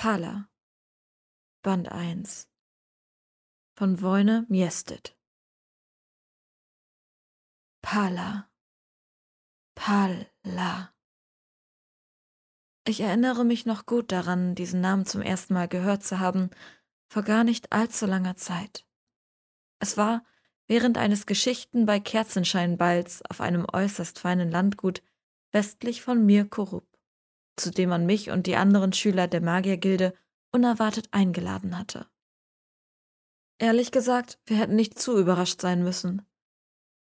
Pala. Band 1 von Woine Miestet. Pala. Pala. Ich erinnere mich noch gut daran, diesen Namen zum ersten Mal gehört zu haben, vor gar nicht allzu langer Zeit. Es war während eines Geschichten bei Kerzenscheinballs auf einem äußerst feinen Landgut westlich von Mirkorup, zu dem man mich und die anderen Schüler der Magiergilde unerwartet eingeladen hatte. Ehrlich gesagt, wir hätten nicht zu überrascht sein müssen.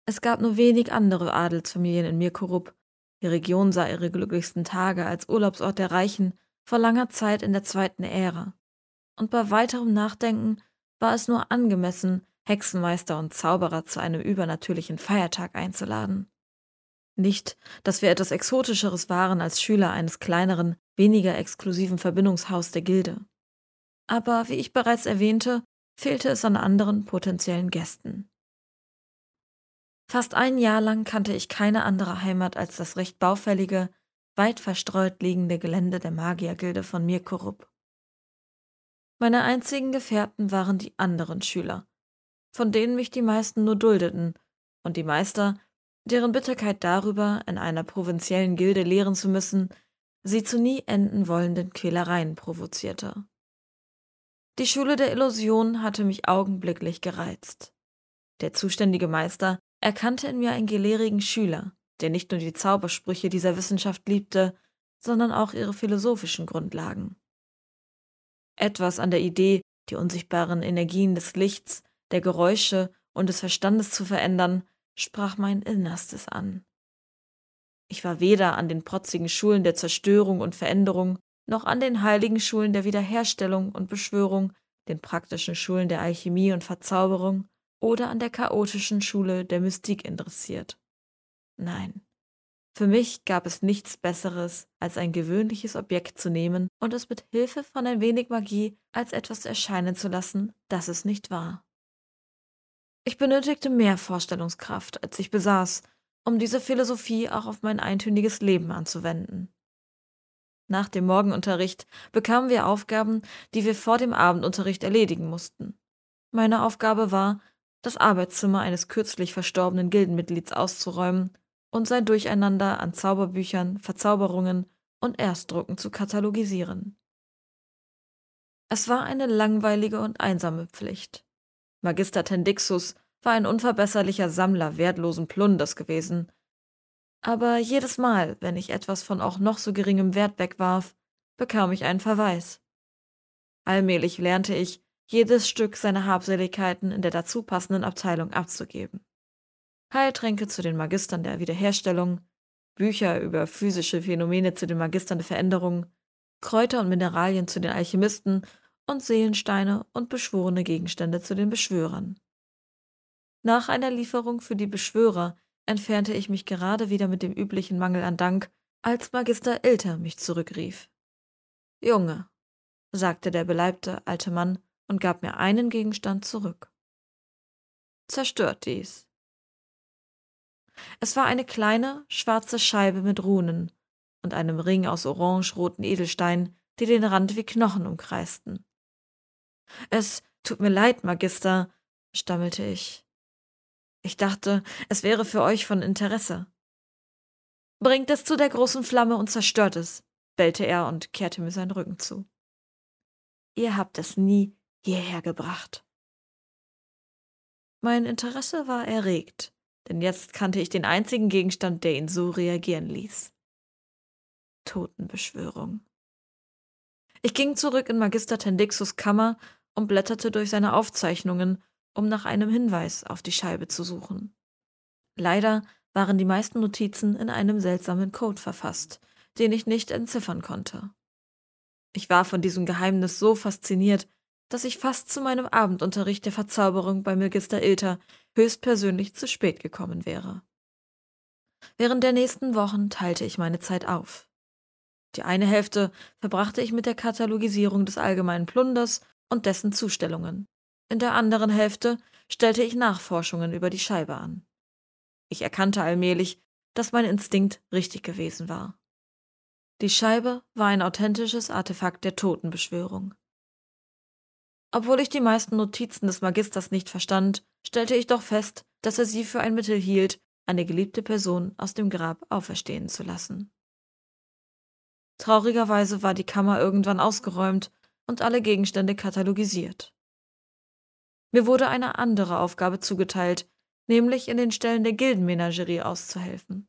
Es gab nur wenig andere Adelsfamilien in Mirkorup. Die Region sah ihre glücklichsten Tage als Urlaubsort der Reichen vor langer Zeit in der zweiten Ära. Und bei weiterem Nachdenken war es nur angemessen, Hexenmeister und Zauberer zu einem übernatürlichen Feiertag einzuladen. Nicht, dass wir etwas Exotischeres waren als Schüler eines kleineren, weniger exklusiven Verbindungshaus der Gilde. Aber wie ich bereits erwähnte, fehlte es an anderen potenziellen Gästen. Fast ein Jahr lang kannte ich keine andere Heimat als das recht baufällige, weit verstreut liegende Gelände der Magiergilde von Mirkorup. Meine einzigen Gefährten waren die anderen Schüler, von denen mich die meisten nur duldeten, und die Meister, deren Bitterkeit darüber, in einer provinziellen Gilde lehren zu müssen, sie zu nie enden wollenden Quälereien provozierte. Die Schule der Illusion hatte mich augenblicklich gereizt. Der zuständige Meister erkannte in mir einen gelehrigen Schüler, der nicht nur die Zaubersprüche dieser Wissenschaft liebte, sondern auch ihre philosophischen Grundlagen. Etwas an der Idee, die unsichtbaren Energien des Lichts, der Geräusche und des Verstandes zu verändern, sprach mein Innerstes an. Ich war weder an den protzigen Schulen der Zerstörung und Veränderung, noch an den heiligen Schulen der Wiederherstellung und Beschwörung, den praktischen Schulen der Alchemie und Verzauberung oder an der chaotischen Schule der Mystik interessiert. Nein, für mich gab es nichts Besseres, als ein gewöhnliches Objekt zu nehmen und es mit Hilfe von ein wenig Magie als etwas erscheinen zu lassen, das es nicht war. Ich benötigte mehr Vorstellungskraft, als ich besaß, um diese Philosophie auch auf mein eintöniges Leben anzuwenden. Nach dem Morgenunterricht bekamen wir Aufgaben, die wir vor dem Abendunterricht erledigen mussten. Meine Aufgabe war, das Arbeitszimmer eines kürzlich verstorbenen Gildenmitglieds auszuräumen und sein Durcheinander an Zauberbüchern, Verzauberungen und Erstdrucken zu katalogisieren. Es war eine langweilige und einsame Pflicht. Magister Tendixus war ein unverbesserlicher Sammler wertlosen Plunders gewesen. Aber jedes Mal, wenn ich etwas von auch noch so geringem Wert wegwarf, bekam ich einen Verweis. Allmählich lernte ich, jedes Stück seiner Habseligkeiten in der dazu passenden Abteilung abzugeben. Heiltränke zu den Magistern der Wiederherstellung, Bücher über physische Phänomene zu den Magistern der Veränderung, Kräuter und Mineralien zu den Alchemisten und Seelensteine und beschworene Gegenstände zu den Beschwörern. Nach einer Lieferung für die Beschwörer entfernte ich mich gerade wieder mit dem üblichen Mangel an Dank, als Magister Ilter mich zurückrief. Junge, sagte der beleibte alte Mann und gab mir einen Gegenstand zurück. Zerstört dies. Es war eine kleine, schwarze Scheibe mit Runen und einem Ring aus orange-roten Edelsteinen, die den Rand wie Knochen umkreisten. Es tut mir leid, Magister, stammelte ich. Ich dachte, es wäre für euch von Interesse. Bringt es zu der großen Flamme und zerstört es, bellte er und kehrte mir seinen Rücken zu. Ihr habt es nie hierher gebracht. Mein Interesse war erregt, denn jetzt kannte ich den einzigen Gegenstand, der ihn so reagieren ließ. Totenbeschwörung. Ich ging zurück in Magister Tendixus Kammer und blätterte durch seine Aufzeichnungen, um nach einem Hinweis auf die Scheibe zu suchen. Leider waren die meisten Notizen in einem seltsamen Code verfasst, den ich nicht entziffern konnte. Ich war von diesem Geheimnis so fasziniert, dass ich fast zu meinem Abendunterricht der Verzauberung bei Magister Ilter höchstpersönlich zu spät gekommen wäre. Während der nächsten Wochen teilte ich meine Zeit auf. Die eine Hälfte verbrachte ich mit der Katalogisierung des allgemeinen Plunders und dessen Zustellungen. In der anderen Hälfte stellte ich Nachforschungen über die Scheibe an. Ich erkannte allmählich, dass mein Instinkt richtig gewesen war. Die Scheibe war ein authentisches Artefakt der Totenbeschwörung. Obwohl ich die meisten Notizen des Magisters nicht verstand, stellte ich doch fest, dass er sie für ein Mittel hielt, eine geliebte Person aus dem Grab auferstehen zu lassen. Traurigerweise war die Kammer irgendwann ausgeräumt und alle Gegenstände katalogisiert. Mir wurde eine andere Aufgabe zugeteilt, nämlich in den Stellen der Gildenmenagerie auszuhelfen.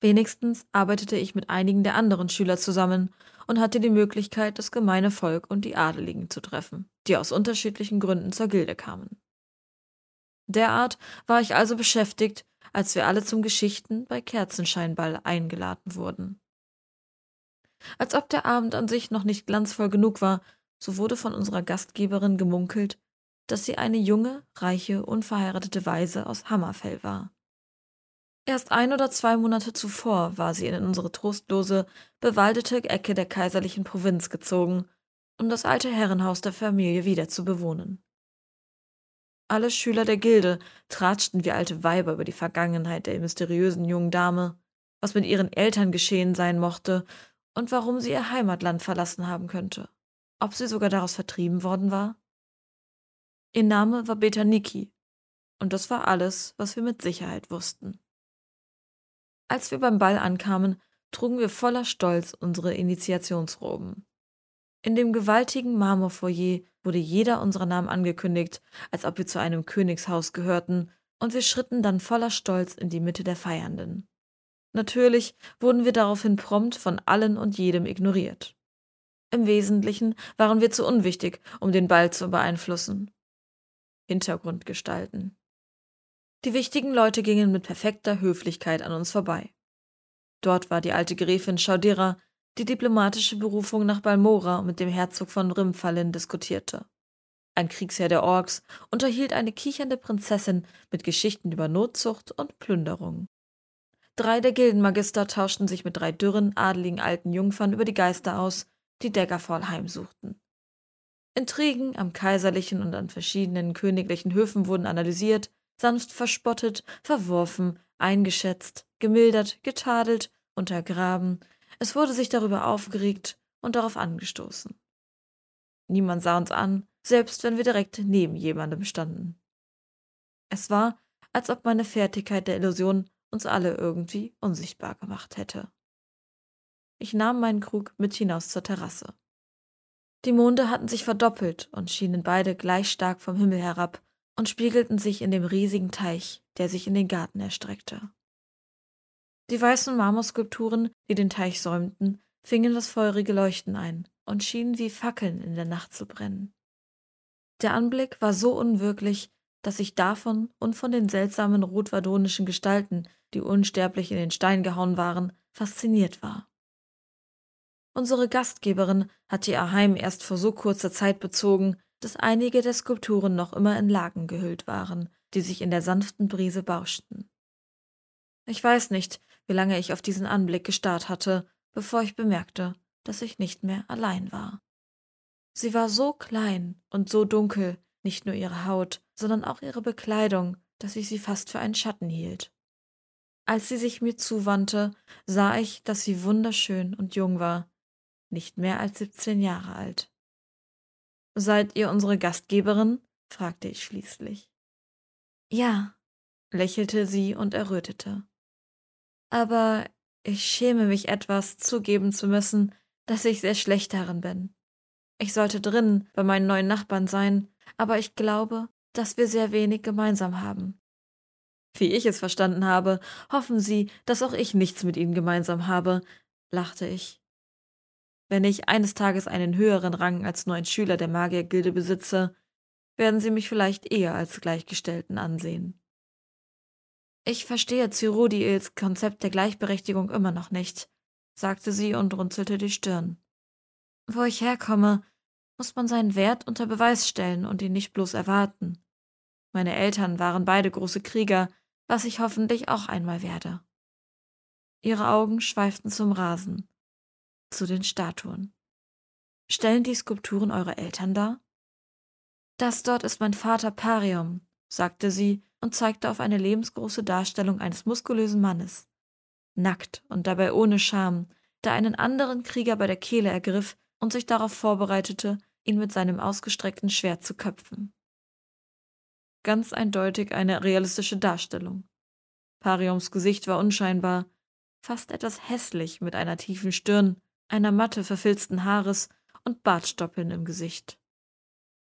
Wenigstens arbeitete ich mit einigen der anderen Schüler zusammen und hatte die Möglichkeit, das gemeine Volk und die Adeligen zu treffen, die aus unterschiedlichen Gründen zur Gilde kamen. Derart war ich also beschäftigt, als wir alle zum Geschichten bei Kerzenscheinball eingeladen wurden. Als ob der Abend an sich noch nicht glanzvoll genug war, so wurde von unserer Gastgeberin gemunkelt, dass sie eine junge, reiche, unverheiratete Waise aus Hammerfell war. Erst ein oder zwei Monate zuvor war sie in unsere trostlose, bewaldete Ecke der kaiserlichen Provinz gezogen, um das alte Herrenhaus der Familie wieder zu bewohnen. Alle Schüler der Gilde tratschten wie alte Weiber über die Vergangenheit der mysteriösen jungen Dame, was mit ihren Eltern geschehen sein mochte und warum sie ihr Heimatland verlassen haben könnte. Ob sie sogar daraus vertrieben worden war? Ihr Name war Betaniki, und das war alles, was wir mit Sicherheit wussten. Als wir beim Ball ankamen, trugen wir voller Stolz unsere Initiationsroben. In dem gewaltigen Marmorfoyer wurde jeder unserer Namen angekündigt, als ob wir zu einem Königshaus gehörten, und wir schritten dann voller Stolz in die Mitte der Feiernden. Natürlich wurden wir daraufhin prompt von allen und jedem ignoriert. Im Wesentlichen waren wir zu unwichtig, um den Ball zu beeinflussen. Hintergrundgestalten. Die wichtigen Leute gingen mit perfekter Höflichkeit an uns vorbei. Dort war die alte Gräfin Schaudera, die diplomatische Berufung nach Balmora mit dem Herzog von Rimfallin diskutierte. Ein Kriegsherr der Orks unterhielt eine kichernde Prinzessin mit Geschichten über Notzucht und Plünderung. Drei der Gildenmagister tauschten sich mit drei dürren, adeligen alten Jungfern über die Geister aus, die Daggerfall heimsuchten. Intrigen am kaiserlichen und an verschiedenen königlichen Höfen wurden analysiert, sanft verspottet, verworfen, eingeschätzt, gemildert, getadelt, untergraben, es wurde sich darüber aufgeregt und darauf angestoßen. Niemand sah uns an, selbst wenn wir direkt neben jemandem standen. Es war, als ob meine Fertigkeit der Illusion uns alle irgendwie unsichtbar gemacht hätte. Ich nahm meinen Krug mit hinaus zur Terrasse. Die Monde hatten sich verdoppelt und schienen beide gleich stark vom Himmel herab und spiegelten sich in dem riesigen Teich, der sich in den Garten erstreckte. Die weißen Marmorskulpturen, die den Teich säumten, fingen das feurige Leuchten ein und schienen wie Fackeln in der Nacht zu brennen. Der Anblick war so unwirklich, dass ich davon und von den seltsamen rotvardonischen Gestalten, die unsterblich in den Stein gehauen waren, fasziniert war. Unsere Gastgeberin hatte ihr Heim erst vor so kurzer Zeit bezogen, dass einige der Skulpturen noch immer in Laken gehüllt waren, die sich in der sanften Brise bauschten. Ich weiß nicht, wie lange ich auf diesen Anblick gestarrt hatte, bevor ich bemerkte, dass ich nicht mehr allein war. Sie war so klein und so dunkel, nicht nur ihre Haut, sondern auch ihre Bekleidung, dass ich sie fast für einen Schatten hielt. Als sie sich mir zuwandte, sah ich, dass sie wunderschön und jung war, nicht mehr als siebzehn Jahre alt. Seid ihr unsere Gastgeberin? fragte ich schließlich. Ja, lächelte sie und errötete. Aber ich schäme mich etwas, zugeben zu müssen, dass ich sehr schlecht darin bin. Ich sollte drinnen bei meinen neuen Nachbarn sein, aber ich glaube, dass wir sehr wenig gemeinsam haben. Wie ich es verstanden habe, hoffen Sie, dass auch ich nichts mit Ihnen gemeinsam habe, lachte ich. Wenn ich eines Tages einen höheren Rang als nur ein Schüler der Magiergilde besitze, werden Sie mich vielleicht eher als Gleichgestellten ansehen. Ich verstehe Cyrodiils Konzept der Gleichberechtigung immer noch nicht, sagte sie und runzelte die Stirn. Wo ich herkomme, muss man seinen Wert unter Beweis stellen und ihn nicht bloß erwarten. Meine Eltern waren beide große Krieger, was ich hoffentlich auch einmal werde. Ihre Augen schweiften zum Rasen zu den Statuen. Stellen die Skulpturen eure Eltern dar? Das dort ist mein Vater Parium, sagte sie und zeigte auf eine lebensgroße Darstellung eines muskulösen Mannes. Nackt und dabei ohne Scham, der einen anderen Krieger bei der Kehle ergriff und sich darauf vorbereitete, ihn mit seinem ausgestreckten Schwert zu köpfen. Ganz eindeutig eine realistische Darstellung. Pariums Gesicht war unscheinbar, fast etwas hässlich mit einer tiefen Stirn, einer Matte verfilzten Haares und Bartstoppeln im Gesicht.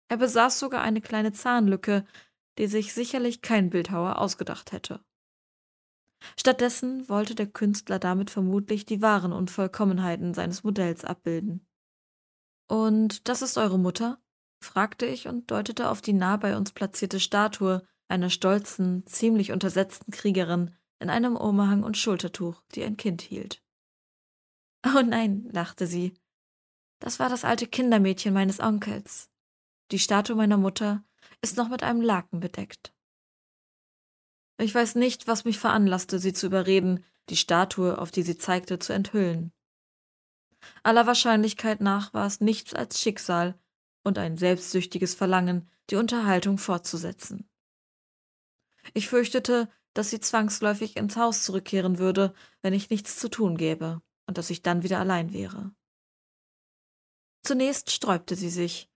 Er besaß sogar eine kleine Zahnlücke, die sich sicherlich kein Bildhauer ausgedacht hätte. Stattdessen wollte der Künstler damit vermutlich die wahren Unvollkommenheiten seines Modells abbilden. Und das ist eure Mutter? Fragte ich und deutete auf die nah bei uns platzierte Statue einer stolzen, ziemlich untersetzten Kriegerin in einem Umhang und Schultertuch, die ein Kind hielt. Oh nein, lachte sie. Das war das alte Kindermädchen meines Onkels. Die Statue meiner Mutter ist noch mit einem Laken bedeckt. Ich weiß nicht, was mich veranlasste, sie zu überreden, die Statue, auf die sie zeigte, zu enthüllen. Aller Wahrscheinlichkeit nach war es nichts als Schicksal und ein selbstsüchtiges Verlangen, die Unterhaltung fortzusetzen. Ich fürchtete, dass sie zwangsläufig ins Haus zurückkehren würde, wenn ich nichts zu tun gäbe, und dass ich dann wieder allein wäre. Zunächst sträubte sie sich.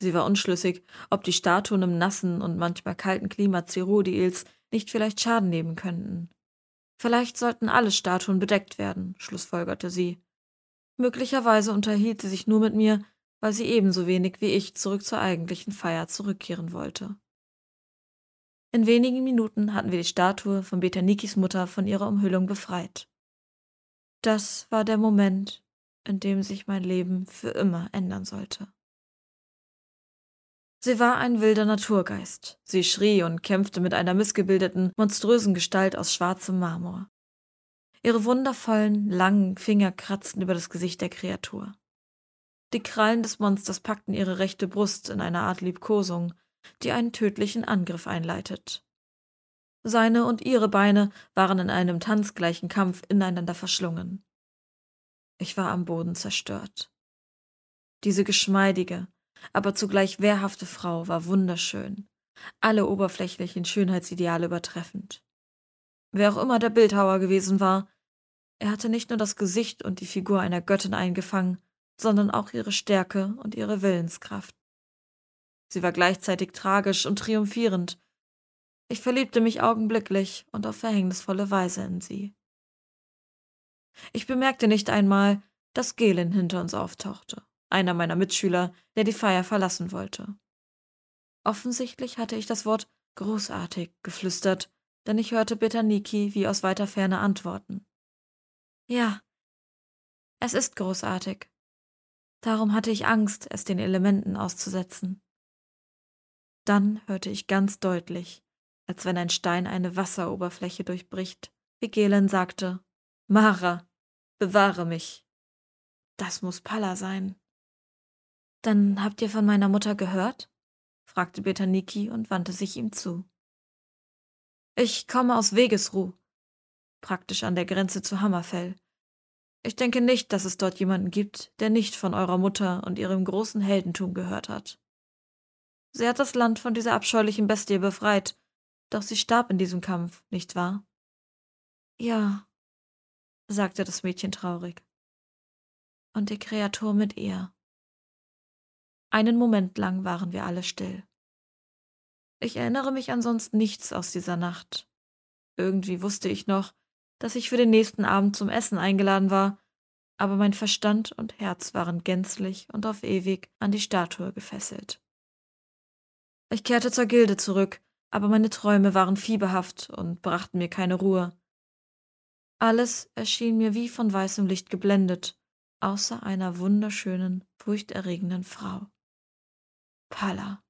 Sie war unschlüssig, ob die Statuen im nassen und manchmal kalten Klima Cerodiils nicht vielleicht Schaden nehmen könnten. Vielleicht sollten alle Statuen bedeckt werden, schlussfolgerte sie. Möglicherweise unterhielt sie sich nur mit mir, weil sie ebenso wenig wie ich zurück zur eigentlichen Feier zurückkehren wollte. In wenigen Minuten hatten wir die Statue von Betanikis Mutter von ihrer Umhüllung befreit. Das war der Moment, in dem sich mein Leben für immer ändern sollte. Sie war ein wilder Naturgeist. Sie schrie und kämpfte mit einer missgebildeten, monströsen Gestalt aus schwarzem Marmor. Ihre wundervollen, langen Finger kratzten über das Gesicht der Kreatur. Die Krallen des Monsters packten ihre rechte Brust in einer Art Liebkosung, die einen tödlichen Angriff einleitet. Seine und ihre Beine waren in einem tanzgleichen Kampf ineinander verschlungen. Ich war am Boden zerstört. Diese geschmeidige, aber zugleich wehrhafte Frau war wunderschön, alle oberflächlichen Schönheitsideale übertreffend. Wer auch immer der Bildhauer gewesen war, er hatte nicht nur das Gesicht und die Figur einer Göttin eingefangen, sondern auch ihre Stärke und ihre Willenskraft. Sie war gleichzeitig tragisch und triumphierend. Ich verliebte mich augenblicklich und auf verhängnisvolle Weise in sie. Ich bemerkte nicht einmal, dass Gelen hinter uns auftauchte, einer meiner Mitschüler, der die Feier verlassen wollte. Offensichtlich hatte ich das Wort großartig geflüstert, denn ich hörte Betaniki wie aus weiter Ferne antworten. Ja, es ist großartig. Darum hatte ich Angst, es den Elementen auszusetzen. Dann hörte ich ganz deutlich, als wenn ein Stein eine Wasseroberfläche durchbricht, wie Gelen sagte, Mara, bewahre mich. Das muss Palla sein. Dann habt ihr von meiner Mutter gehört? fragte Betaniki und wandte sich ihm zu. Ich komme aus Wegesruh, praktisch an der Grenze zu Hammerfell. Ich denke nicht, dass es dort jemanden gibt, der nicht von eurer Mutter und ihrem großen Heldentum gehört hat. Sie hat das Land von dieser abscheulichen Bestie befreit, doch sie starb in diesem Kampf, nicht wahr? Ja, sagte das Mädchen traurig. Und die Kreatur mit ihr. Einen Moment lang waren wir alle still. Ich erinnere mich ansonsten nichts aus dieser Nacht. Irgendwie wusste ich noch, dass ich für den nächsten Abend zum Essen eingeladen war, aber mein Verstand und Herz waren gänzlich und auf ewig an die Statue gefesselt. Ich kehrte zur Gilde zurück, aber meine Träume waren fieberhaft und brachten mir keine Ruhe. Alles erschien mir wie von weißem Licht geblendet, außer einer wunderschönen, furchterregenden Frau. Palla.